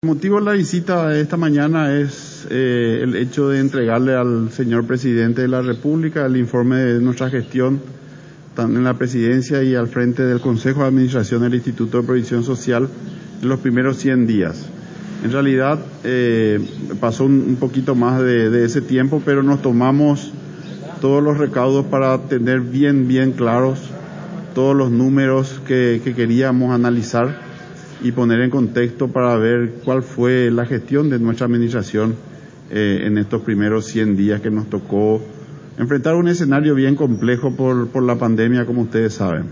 El motivo de la visita de esta mañana es eh, el hecho de entregarle al señor presidente de la República el informe de nuestra gestión en la presidencia y al frente del Consejo de Administración del Instituto de Provisión Social en los primeros 100 días. En realidad eh, pasó un, poquito más de, ese tiempo, pero nos tomamos todos los recaudos para tener bien, bien claros todos los números que queríamos analizar y poner en contexto para ver cuál fue la gestión de nuestra administración eh, en estos primeros 100 días que nos tocó enfrentar un escenario bien complejo por, por la pandemia, como ustedes saben.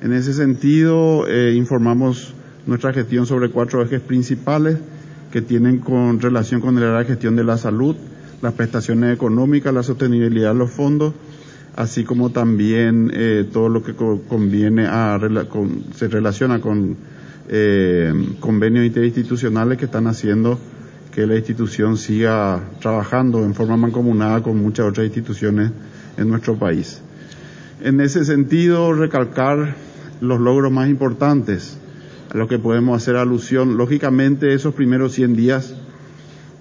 En ese sentido, eh, informamos nuestra gestión sobre cuatro ejes principales que tienen con relación con la gestión de la salud, las prestaciones económicas, la sostenibilidad de los fondos, así como también eh, todo lo que conviene a, con, se relaciona con eh, convenios interinstitucionales que están haciendo que la institución siga trabajando en forma mancomunada con muchas otras instituciones en nuestro país. En ese sentido, recalcar los logros más importantes a los que podemos hacer alusión. Lógicamente, esos primeros 100 días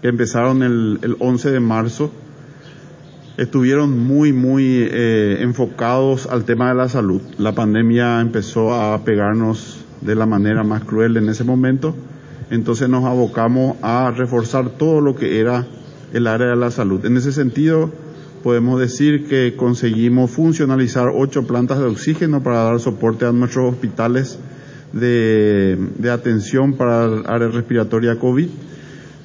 que empezaron el, el 11 de marzo estuvieron muy, muy eh, enfocados al tema de la salud. La pandemia empezó a pegarnos de la manera más cruel en ese momento. Entonces nos abocamos a reforzar todo lo que era el área de la salud. En ese sentido, podemos decir que conseguimos funcionalizar ocho plantas de oxígeno para dar soporte a nuestros hospitales de, atención para el área respiratoria COVID.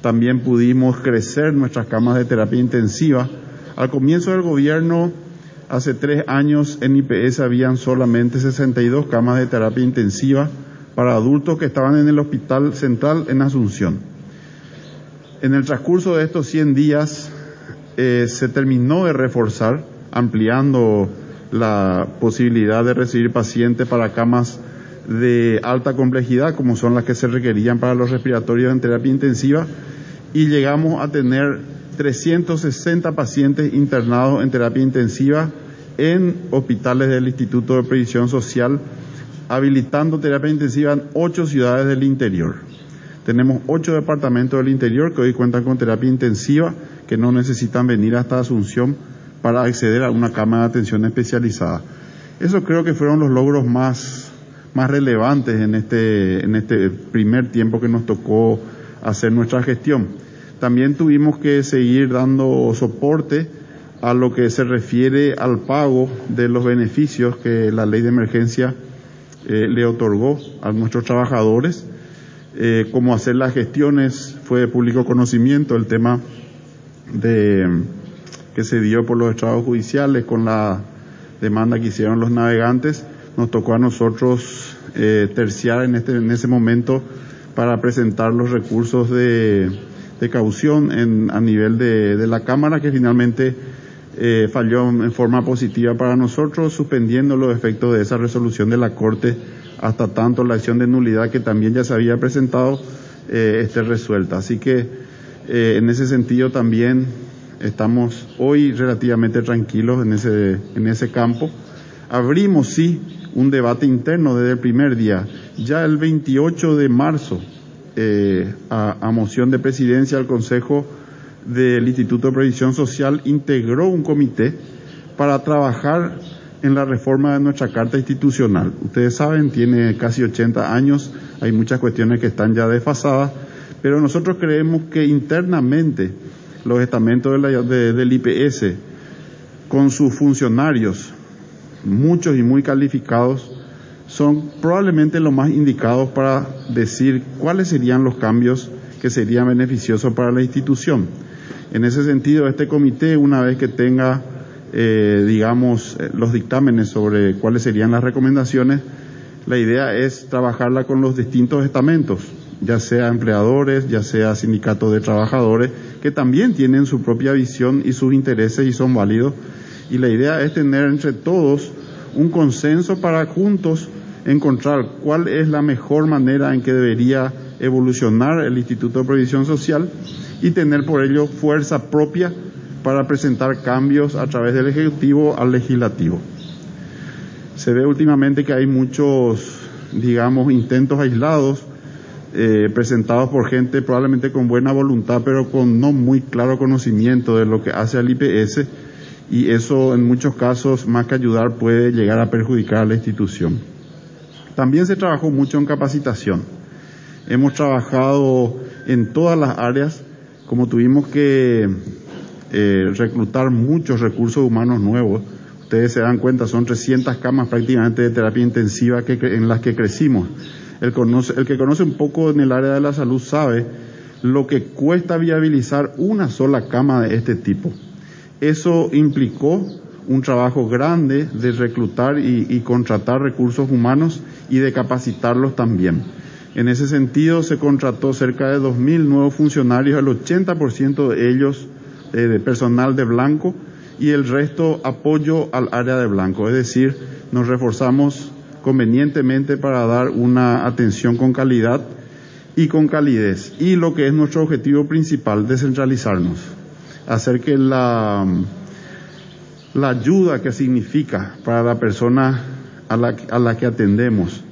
También pudimos crecer nuestras camas de terapia intensiva. Al comienzo del gobierno, hace tres años, en IPS habían solamente 62 camas de terapia intensiva para adultos que estaban en el Hospital Central en Asunción. En el transcurso de estos 100 días eh, se terminó de reforzar, ampliando la posibilidad de recibir pacientes para camas de alta complejidad, como son las que se requerían para los respiratorios en terapia intensiva, y llegamos a tener 360 pacientes internados en terapia intensiva en hospitales del Instituto de Previsión Social habilitando terapia intensiva en ocho ciudades del interior. Tenemos ocho departamentos del interior que hoy cuentan con terapia intensiva, que no necesitan venir hasta Asunción para acceder a una cama de atención especializada. Eso creo que fueron los logros más, más relevantes en este, en este primer tiempo que nos tocó hacer nuestra gestión. También tuvimos que seguir dando soporte a lo que se refiere al pago de los beneficios que la ley de emergencia eh, le otorgó a nuestros trabajadores. Eh, cómo hacer las gestiones fue de público conocimiento el tema de que se dio por los estados judiciales con la demanda que hicieron los navegantes. Nos tocó a nosotros eh, terciar en, este, en ese momento para presentar los recursos de, de caución en, a nivel de la Cámara que finalmente eh, falló en forma positiva para nosotros, suspendiendo los efectos de esa resolución de la Corte hasta tanto la acción de nulidad que también ya se había presentado eh, esté resuelta. Así que eh, en ese sentido también estamos hoy relativamente tranquilos en ese, en ese campo. Abrimos, sí, un debate interno desde el primer día. Ya el 28 de marzo, eh, a, a moción de presidencia al Consejo del Instituto de Previsión Social integró un comité para trabajar en la reforma de nuestra carta institucional. Ustedes saben, tiene casi 80 años, hay muchas cuestiones que están ya desfasadas, pero nosotros creemos que internamente los estamentos de la, de, del IPS, con sus funcionarios, muchos y muy calificados, son probablemente los más indicados para decir cuáles serían los cambios que serían beneficiosos para la institución. En ese sentido, este comité, una vez que tenga, eh, digamos, eh, los dictámenes sobre cuáles serían las recomendaciones, la idea es trabajarla con los distintos estamentos, ya sea empleadores, ya sea sindicatos de trabajadores, que también tienen su propia visión y sus intereses y son válidos. Y la idea es tener entre todos un consenso para juntos encontrar cuál es la mejor manera en que debería evolucionar el Instituto de Previsión Social y tener por ello fuerza propia para presentar cambios a través del Ejecutivo al Legislativo. Se ve últimamente que hay muchos, digamos, intentos aislados eh, presentados por gente probablemente con buena voluntad, pero con no muy claro conocimiento de lo que hace al IPS, y eso en muchos casos, más que ayudar, puede llegar a perjudicar a la institución. También se trabajó mucho en capacitación. Hemos trabajado en todas las áreas, como tuvimos que eh, reclutar muchos recursos humanos nuevos. Ustedes se dan cuenta, son 300 camas prácticamente de terapia intensiva en las que crecimos. El, que conoce un poco en el área de la salud sabe lo que cuesta viabilizar una sola cama de este tipo. Eso implicó un trabajo grande de reclutar y, contratar recursos humanos y de capacitarlos también. En ese sentido, se contrató cerca de 2.000 nuevos funcionarios, el 80% de ellos eh, de personal de blanco y el resto apoyo al área de blanco. Es decir, nos reforzamos convenientemente para dar una atención con calidad y con calidez. Y lo que es nuestro objetivo principal, descentralizarnos, hacer que la, la ayuda que significa para la persona a la, a la que atendemos,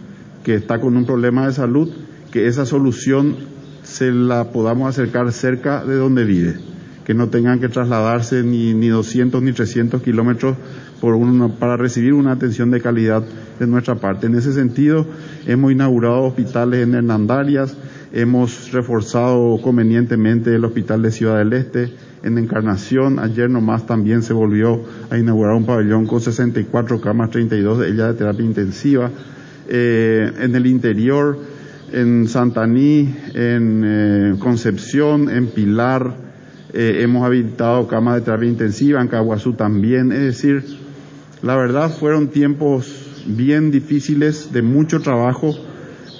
que está con un problema de salud, que esa solución se la podamos acercar cerca de donde vive que no tengan que trasladarse ni, ni 200 ni 300 kilómetros por para recibir una atención de calidad de nuestra parte. En ese sentido, hemos inaugurado hospitales en Hernandarias, hemos reforzado convenientemente el hospital de Ciudad del Este, en Encarnación, ayer nomás también se volvió a inaugurar un pabellón con 64 camas, 32 de ellas de terapia intensiva. Eh, en el interior, en Santaní, en eh, Concepción, en Pilar, eh, hemos habilitado camas de terapia intensiva, en Caguazú también, es decir, la verdad fueron tiempos bien difíciles, de mucho trabajo,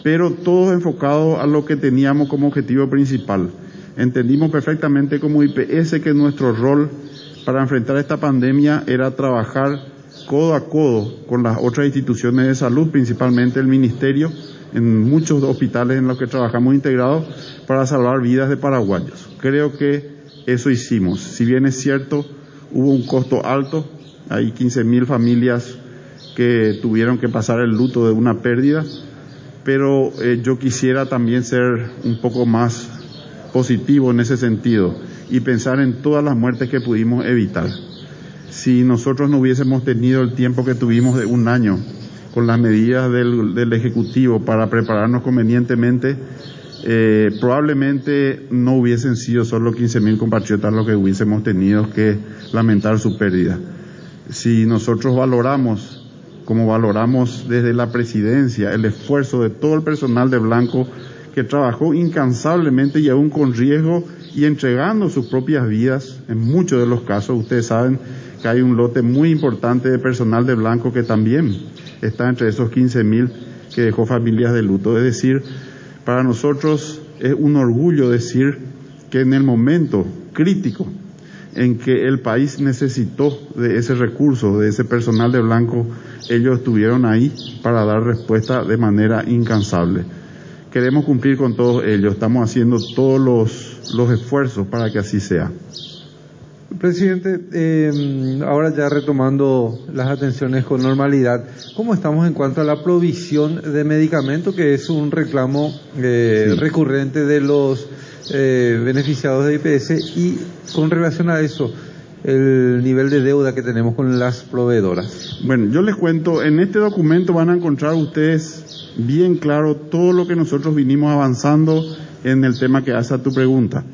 pero todos enfocados a lo que teníamos como objetivo principal. Entendimos perfectamente como IPS que nuestro rol para enfrentar esta pandemia era trabajar codo a codo con las otras instituciones de salud, principalmente el Ministerio, en muchos hospitales en los que trabajamos integrados para salvar vidas de paraguayos. Creo que eso hicimos. Si bien es cierto, hubo un costo alto, hay 15 mil familias que tuvieron que pasar el luto de una pérdida, pero eh, yo quisiera también ser un poco más positivo en ese sentido y pensar en todas las muertes que pudimos evitar. Si nosotros no hubiésemos tenido el tiempo que tuvimos de un año con las medidas del, Ejecutivo para prepararnos convenientemente, eh, probablemente no hubiesen sido solo 15.000 compatriotas los que hubiésemos tenido que lamentar su pérdida. Si nosotros valoramos, como valoramos desde la presidencia, el esfuerzo de todo el personal de Blanco que trabajó incansablemente y aún con riesgo y entregando sus propias vidas, en muchos de los casos, ustedes saben que hay un lote muy importante de personal de Blanco que también está entre esos 15.000 que dejó familias de luto. Es decir, para nosotros es un orgullo decir que en el momento crítico en que el país necesitó de ese recurso, de ese personal de blanco, ellos estuvieron ahí para dar respuesta de manera incansable. Queremos cumplir con todos ellos, estamos haciendo todos los, los esfuerzos para que así sea. Presidente, eh, ahora ya retomando las atenciones con normalidad, ¿cómo estamos en cuanto a la provisión de medicamentos, que es un reclamo eh, recurrente de los eh, beneficiados de IPS? Y con relación a eso, el nivel de deuda que tenemos con las proveedoras. Bueno, yo les cuento, en este documento van a encontrar ustedes bien claro todo lo que nosotros vinimos avanzando en el tema que hace a tu pregunta.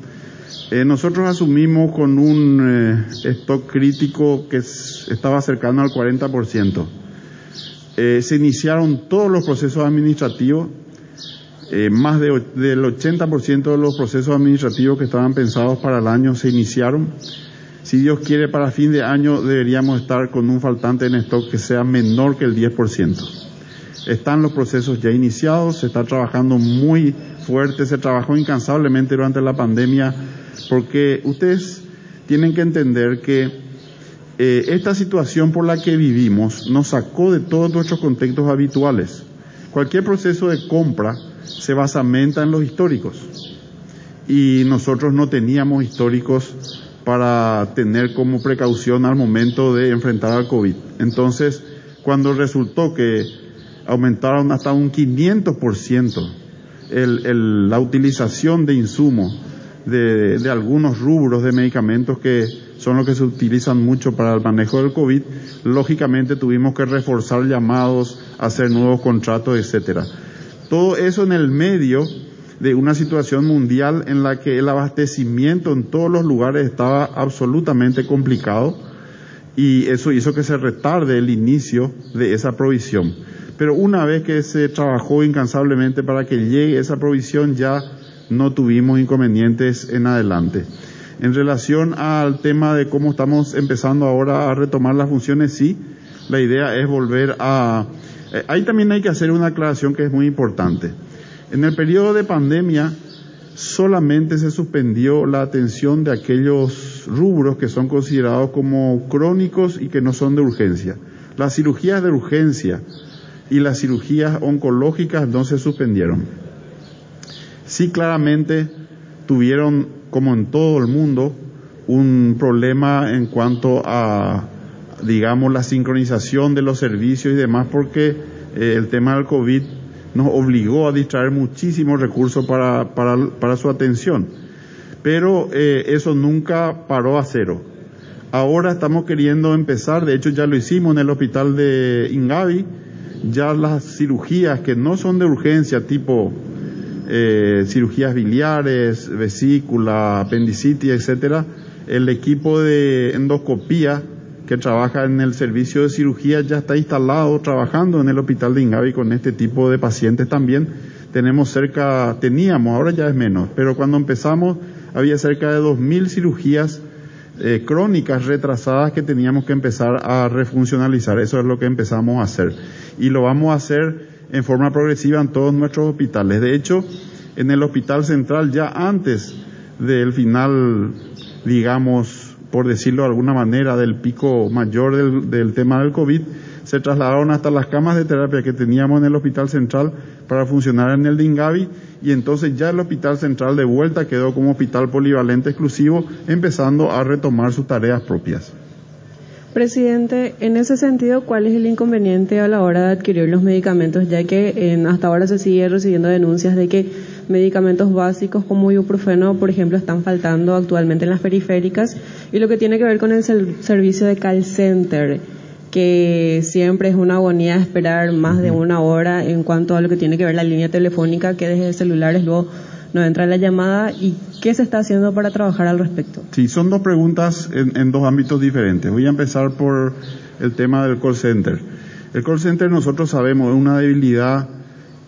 Eh, nosotros asumimos con un eh, stock crítico que estaba cercano al 40%. Eh, se iniciaron todos los procesos administrativos, más de, del 80% de los procesos administrativos que estaban pensados para el año se iniciaron. Si Dios quiere, para fin de año deberíamos estar con un faltante en stock que sea menor que el 10%. Están los procesos ya iniciados, se está trabajando muy fuerte, se trabajó incansablemente durante la pandemia porque ustedes tienen que entender que eh, esta situación por la que vivimos nos sacó de todos nuestros contextos habituales. Cualquier proceso de compra se basamenta en los históricos y nosotros no teníamos históricos para tener como precaución al momento de enfrentar al COVID. Entonces, cuando resultó que aumentaron hasta un 500% la utilización de insumos de, de, algunos rubros de medicamentos que son los que se utilizan mucho para el manejo del COVID, lógicamente tuvimos que reforzar llamados, hacer nuevos contratos, etcétera. Todo eso en el medio de una situación mundial en la que el abastecimiento en todos los lugares estaba absolutamente complicado y eso hizo que se retarde el inicio de esa provisión. Pero una vez que se trabajó incansablemente para que llegue esa provisión ya no tuvimos inconvenientes en adelante. En relación al tema de cómo estamos empezando ahora a retomar las funciones, sí, la idea es volver a... Eh, ahí también hay que hacer una aclaración que es muy importante. En el periodo de pandemia solamente se suspendió la atención de aquellos rubros que son considerados como crónicos y que no son de urgencia. Las cirugías de urgencia y las cirugías oncológicas no se suspendieron. Sí claramente tuvieron, como en todo el mundo, un problema en cuanto a, digamos, la sincronización de los servicios y demás, porque eh, el tema del COVID nos obligó a distraer muchísimos recursos para, su atención. Pero eh, eso nunca paró a cero. Ahora estamos queriendo empezar, de hecho ya lo hicimos en el hospital de Ingavi, ya las cirugías que no son de urgencia, tipo eh, cirugías biliares, vesícula, apendicitis, etcétera, el equipo de endoscopía que trabaja en el servicio de cirugía ya está instalado trabajando en el hospital de Ingavi con este tipo de pacientes también. Tenemos cerca, teníamos, ahora ya es menos, pero cuando empezamos había cerca de 2.000 cirugías eh, crónicas retrasadas que teníamos que empezar a refuncionalizar. Eso es lo que empezamos a hacer. Y lo vamos a hacer en forma progresiva en todos nuestros hospitales. De hecho, en el Hospital Central ya antes del final, digamos, por decirlo de alguna manera, del pico mayor del, tema del COVID, se trasladaron hasta las camas de terapia que teníamos en el Hospital Central para funcionar en el de Ingavi y entonces ya el Hospital Central de vuelta quedó como hospital polivalente exclusivo, empezando a retomar sus tareas propias. Presidente, en ese sentido, ¿cuál es el inconveniente a la hora de adquirir los medicamentos? Ya que hasta ahora se sigue recibiendo denuncias de que medicamentos básicos como ibuprofeno, por ejemplo, están faltando actualmente en las periféricas. Y lo que tiene que ver con el servicio de call center, que siempre es una agonía esperar más de una hora en cuanto a lo que tiene que ver la línea telefónica, que desde celulares luego no entra la llamada y qué se está haciendo para trabajar al respecto. Sí, son dos preguntas en, dos ámbitos diferentes. Voy a empezar por el tema del call center. El call center nosotros sabemos es una debilidad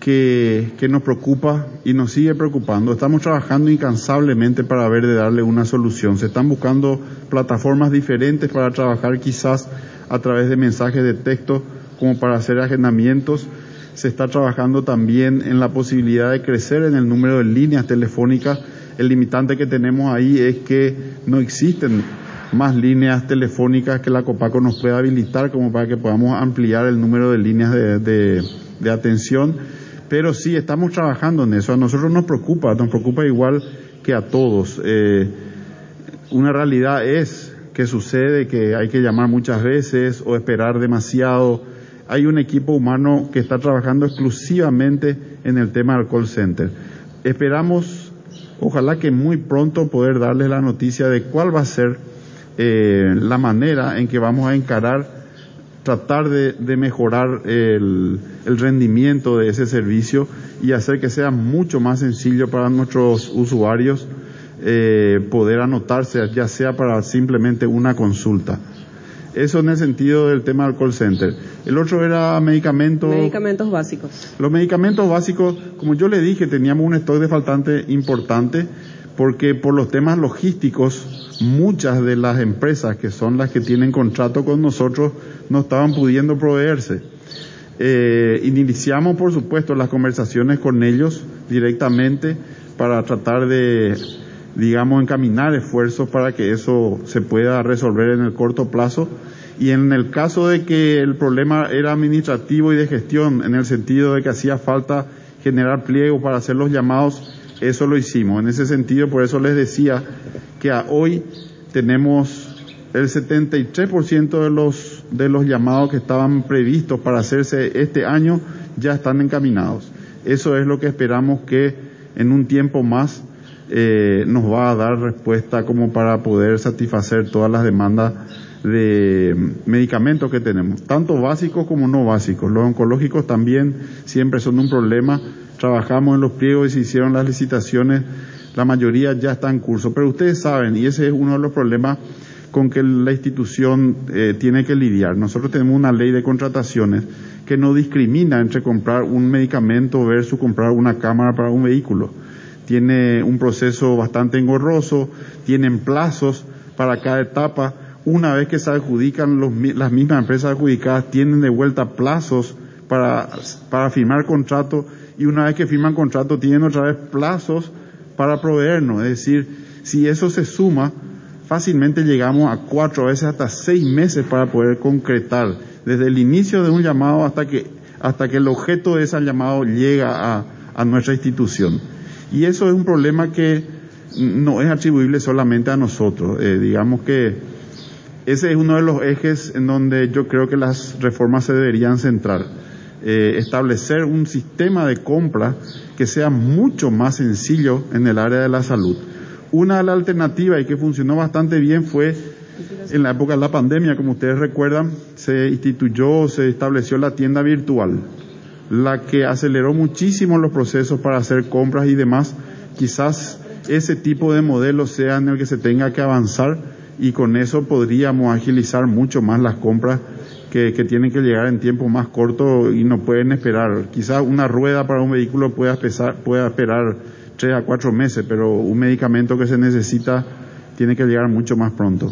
que, que, nos preocupa y nos sigue preocupando. Estamos trabajando incansablemente para ver de darle una solución. Se están buscando plataformas diferentes para trabajar quizás a través de mensajes de texto como para hacer agendamientos se está trabajando también en la posibilidad de crecer en el número de líneas telefónicas. El limitante que tenemos ahí es que no existen más líneas telefónicas que la Copaco nos pueda habilitar como para que podamos ampliar el número de líneas de, atención. Pero sí, estamos trabajando en eso. A nosotros nos preocupa, nos preocupa igual que a todos. Eh, una realidad es que sucede que hay que llamar muchas veces o esperar demasiado hay un equipo humano que está trabajando exclusivamente en el tema del call center. Esperamos, ojalá que muy pronto poder darles la noticia de cuál va a ser eh, la manera en que vamos a encarar, tratar de, mejorar el, rendimiento de ese servicio y hacer que sea mucho más sencillo para nuestros usuarios eh, poder anotarse, ya sea para simplemente una consulta. Eso en el sentido del tema del call center. El otro era medicamentos. Medicamentos básicos. Los medicamentos básicos, como yo le dije, teníamos un stock de faltante importante porque por los temas logísticos, muchas de las empresas que son las que tienen contrato con nosotros no estaban pudiendo proveerse. Eh, iniciamos, por supuesto, las conversaciones con ellos directamente para tratar de digamos, encaminar esfuerzos para que eso se pueda resolver en el corto plazo. Y en el caso de que el problema era administrativo y de gestión, en el sentido de que hacía falta generar pliego para hacer los llamados, eso lo hicimos. En ese sentido, por eso les decía que hoy tenemos el 73% de los, de los llamados que estaban previstos para hacerse este año ya están encaminados. Eso es lo que esperamos que en un tiempo más eh, nos va a dar respuesta como para poder satisfacer todas las demandas de medicamentos que tenemos, tanto básicos como no básicos. Los oncológicos también siempre son un problema. Trabajamos en los pliegos y se hicieron las licitaciones, la mayoría ya está en curso. Pero ustedes saben, y ese es uno de los problemas con que la institución eh, tiene que lidiar. Nosotros tenemos una ley de contrataciones que no discrimina entre comprar un medicamento versus comprar una cámara para un vehículo. Tiene un proceso bastante engorroso, tienen plazos para cada etapa. Una vez que se adjudican, las mismas empresas adjudicadas tienen de vuelta plazos para, firmar contrato y una vez que firman contrato tienen otra vez plazos para proveernos. Es decir, si eso se suma, fácilmente llegamos a cuatro veces hasta seis meses para poder concretar desde el inicio de un llamado hasta que, hasta que el objeto de ese llamado llega a nuestra institución. Y eso es un problema que no es atribuible solamente a nosotros. Eh, digamos que ese es uno de los ejes en donde yo creo que las reformas se deberían centrar. Eh, establecer un sistema de compra que sea mucho más sencillo en el área de la salud. Una de las alternativas y que funcionó bastante bien fue en la época de la pandemia, como ustedes recuerdan, se instituyó, se estableció la tienda virtual, la que aceleró muchísimo los procesos para hacer compras y demás. Quizás ese tipo de modelo sea en el que se tenga que avanzar y con eso podríamos agilizar mucho más las compras que, tienen que llegar en tiempo más corto y no pueden esperar. Quizás una rueda para un vehículo pueda, pueda esperar tres a cuatro meses, pero un medicamento que se necesita tiene que llegar mucho más pronto.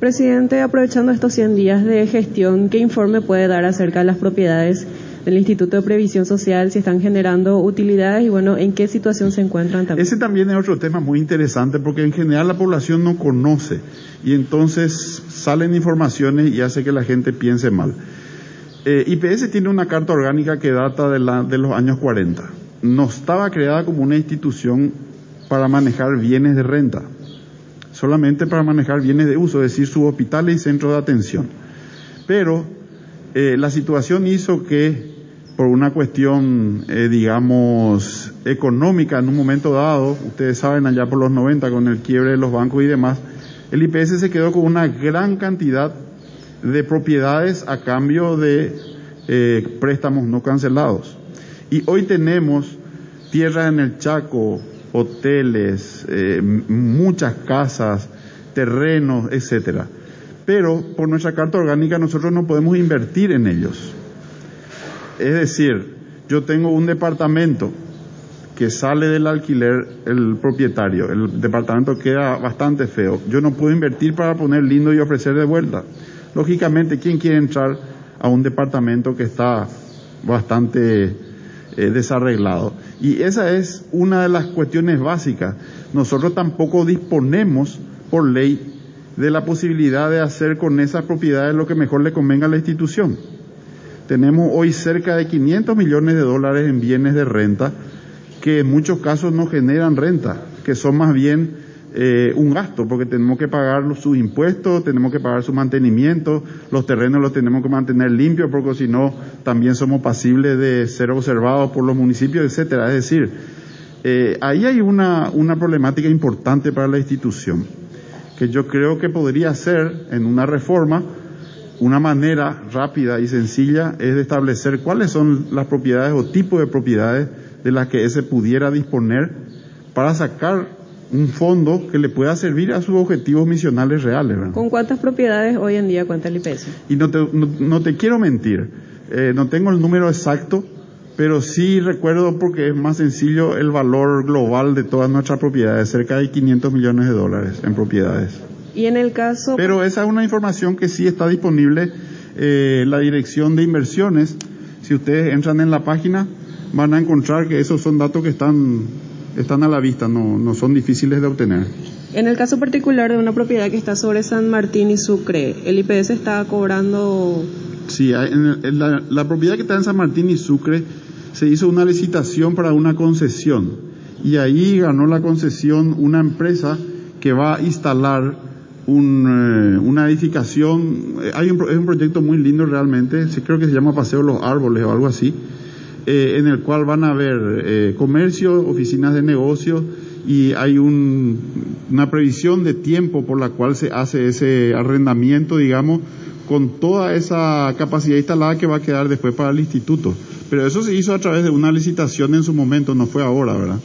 Presidente, aprovechando estos 100 días de gestión, ¿qué informe puede dar acerca de las propiedades del Instituto de Previsión Social, si están generando utilidades y bueno, en qué situación se encuentran también? Ese también es otro tema muy interesante porque en general la población no conoce y entonces salen informaciones y hace que la gente piense mal. Eh, IPS tiene una carta orgánica que data de, la, de los años 40. No estaba creada como una institución para manejar bienes de renta solamente para manejar bienes de uso, es decir, sus hospitales y centros de atención. Pero eh, la situación hizo que, por una cuestión, eh, digamos, económica en un momento dado, ustedes saben, allá por los 90, con el quiebre de los bancos y demás, el IPS se quedó con una gran cantidad de propiedades a cambio de eh, préstamos no cancelados. Y hoy tenemos tierras en el Chaco, hoteles, eh, muchas casas, terrenos, etcétera. Pero por nuestra carta orgánica nosotros no podemos invertir en ellos. Es decir, yo tengo un departamento que sale del alquiler el propietario, el departamento queda bastante feo. Yo no puedo invertir para poner lindo y ofrecer de vuelta. Lógicamente, ¿quién quiere entrar a un departamento que está bastante eh, desarreglado. Y esa es una de las cuestiones básicas. Nosotros tampoco disponemos por ley de la posibilidad de hacer con esas propiedades lo que mejor le convenga a la institución. Tenemos hoy cerca de 500 millones de dólares en bienes de renta que en muchos casos no generan renta, que son más bien eh, un gasto, porque tenemos que pagar sus impuestos, tenemos que pagar su mantenimiento, los terrenos los tenemos que mantener limpios, porque si no, también somos pasibles de ser observados por los municipios, etcétera. Es decir, eh, ahí hay una, una problemática importante para la institución, que yo creo que podría ser en una reforma, una manera rápida y sencilla es de establecer cuáles son las propiedades o tipos de propiedades de las que ese pudiera disponer para sacar un fondo que le pueda servir a sus objetivos misionales reales. ¿Con cuántas propiedades hoy en día cuenta el IPS? Y no te, no, te quiero mentir, eh, no tengo el número exacto, pero sí recuerdo porque es más sencillo el valor global de todas nuestras propiedades, cerca de 500 millones de dólares en propiedades. Y en el caso... Pero esa es una información que sí está disponible, eh, la dirección de inversiones, si ustedes entran en la página, van a encontrar que esos son datos que están están a la vista, no, no son difíciles de obtener. En el caso particular de una propiedad que está sobre San Martín y Sucre, ¿el IPS está cobrando...? Sí, en la, la, propiedad que está en San Martín y Sucre se hizo una licitación para una concesión y ahí ganó la concesión una empresa que va a instalar un, eh, una edificación. Hay un, es un proyecto muy lindo realmente, creo que se llama Paseo Los Árboles o algo así eh, en el cual van a haber eh, comercio, oficinas de negocio y hay un, una previsión de tiempo por la cual se hace ese arrendamiento, digamos, con toda esa capacidad instalada que va a quedar después para el instituto. Pero eso se hizo a través de una licitación en su momento, no fue ahora, ¿verdad?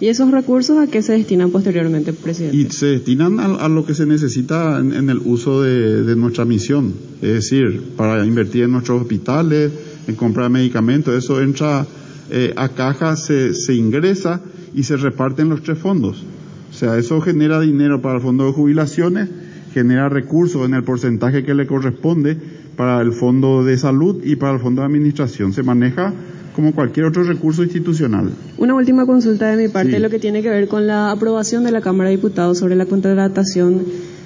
¿Y esos recursos a qué se destinan posteriormente, presidente? Y se destinan a, lo que se necesita en, el uso de, nuestra misión, es decir, para invertir en nuestros hospitales, en comprar medicamentos, eso entra eh, a caja, se, se ingresa y se reparten los tres fondos. O sea, eso genera dinero para el fondo de jubilaciones, genera recursos en el porcentaje que le corresponde para el fondo de salud y para el fondo de administración. Se maneja como cualquier otro recurso institucional. Una última consulta de mi parte, lo que tiene que ver con la aprobación de la Cámara de Diputados sobre la contratación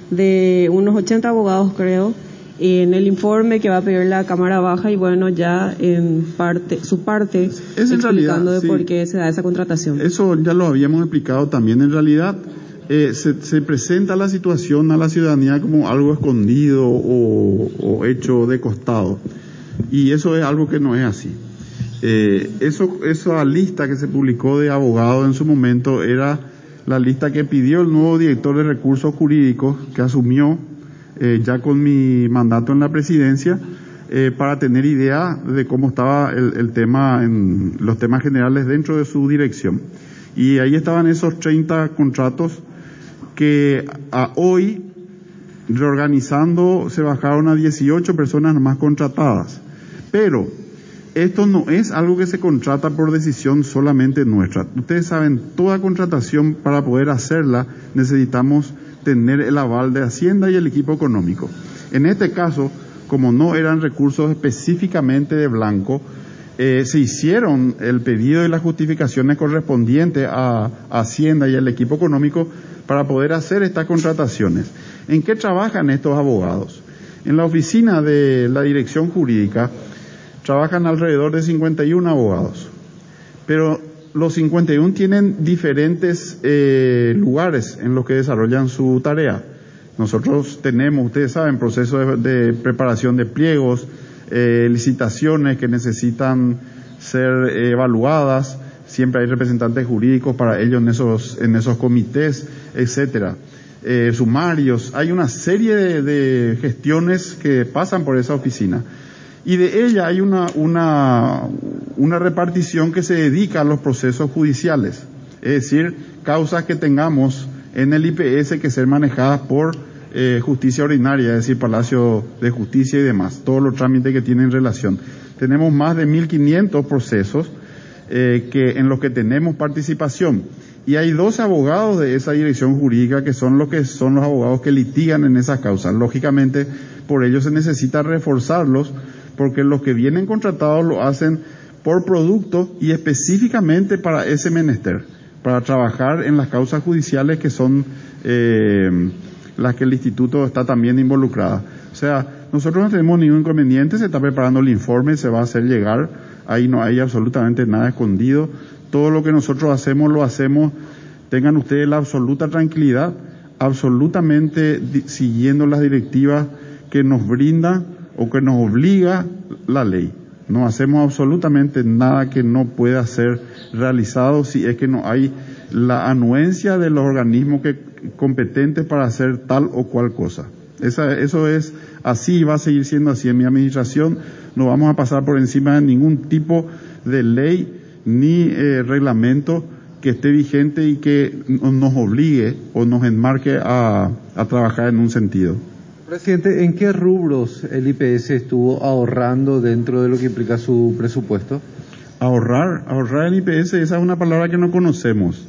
de unos 80 abogados, creo, en el informe que va a pedir la Cámara Baja y bueno, ya en parte, su parte es explicando de por qué se da esa contratación. Eso ya lo habíamos explicado también. En realidad, eh, se, presenta la situación a la ciudadanía como algo escondido o, o hecho de costado. Y eso es algo que no es así. Eh, eso, esa lista que se publicó de abogados en su momento era la lista que pidió el nuevo director de recursos jurídicos que asumió eh, ya con mi mandato en la presidencia eh, para tener idea de cómo estaba el, tema en los temas generales dentro de su dirección. Y ahí estaban esos 30 contratos que a hoy, reorganizando, se bajaron a 18 personas más contratadas. Pero esto no es algo que se contrata por decisión solamente nuestra. Ustedes saben, toda contratación para poder hacerla necesitamos tener el aval de Hacienda y el equipo económico. En este caso, como no eran recursos específicamente de blanco, eh, se hicieron el pedido y las justificaciones correspondientes a Hacienda y al equipo económico para poder hacer estas contrataciones. ¿En qué trabajan estos abogados? En la oficina de la dirección jurídica trabajan alrededor de 51 abogados, pero los 51 tienen diferentes eh, lugares en los que desarrollan su tarea. Nosotros tenemos, ustedes saben, procesos de, preparación de pliegos, eh, licitaciones que necesitan ser evaluadas, siempre hay representantes jurídicos para ellos en esos, en esos comités, etcétera. Eh, sumarios, hay una serie de gestiones que pasan por esa oficina y de ella hay una, una, una repartición que se dedica a los procesos judiciales, es decir, causas que tengamos en el IPS que ser manejadas por eh, justicia ordinaria, es decir, Palacio de Justicia y demás, todos los trámites que tienen relación. Tenemos más de 1.500 procesos eh, que, en los que tenemos participación. Y hay dos abogados de esa dirección jurídica que son los que son los abogados que litigan en esas causas. Lógicamente, por ello se necesita reforzarlos porque los que vienen contratados lo hacen por producto y específicamente para ese menester, para trabajar en las causas judiciales que son eh, las que el instituto está también involucrada. O sea, nosotros no tenemos ningún inconveniente, se está preparando el informe, se va a hacer llegar, ahí no hay absolutamente nada escondido, todo lo que nosotros hacemos lo hacemos, tengan ustedes la absoluta tranquilidad, absolutamente siguiendo las directivas que nos brinda o que nos obliga la ley. No hacemos absolutamente nada que no pueda ser realizado si es que no hay la anuencia de los organismos que, competentes para hacer tal o cual cosa. eso es así y va a seguir siendo así en mi administración. No vamos a pasar por encima de ningún tipo de ley ni eh, reglamento que esté vigente y que nos obligue o nos enmarque a trabajar en un sentido. Presidente, ¿en qué rubros el IPS estuvo ahorrando dentro de lo que implica su presupuesto? Ahorrar, ahorrar el IPS, esa es una palabra que no conocemos.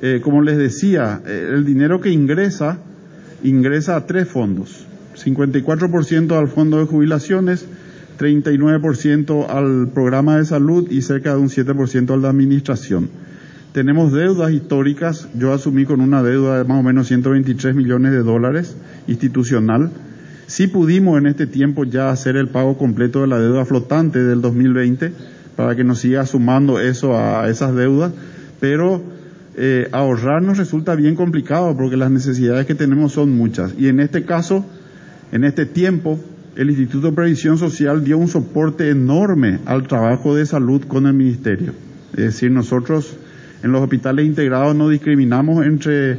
Eh, como les decía, eh, el dinero que ingresa, ingresa a tres fondos. 54% al fondo de jubilaciones, 39% al programa de salud y cerca de un 7% al de administración. Tenemos deudas históricas, yo asumí con una deuda de más o menos 123 millones de dólares institucional. Sí pudimos en este tiempo ya hacer el pago completo de la deuda flotante del 2020 para que nos siga sumando eso a esas deudas, pero eh, ahorrar resulta bien complicado porque las necesidades que tenemos son muchas. Y en este caso, en este tiempo, el Instituto de Previsión Social dio un soporte enorme al trabajo de salud con el Ministerio. Es decir, nosotros en los hospitales integrados no discriminamos entre,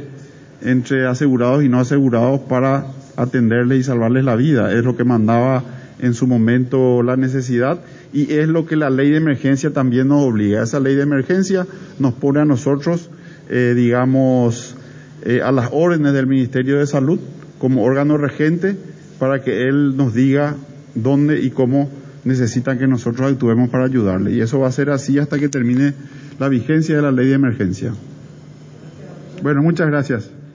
entre asegurados y no asegurados para atenderles y salvarles la vida. Es lo que mandaba en su momento la necesidad y es lo que la ley de emergencia también nos obliga. Esa ley de emergencia nos pone a nosotros, eh, digamos, eh, a las órdenes del Ministerio de Salud como órgano regente para que él nos diga dónde y cómo necesitan que nosotros actuemos para ayudarle. Y eso va a ser así hasta que termine la vigencia de la ley de emergencia. Bueno, muchas gracias.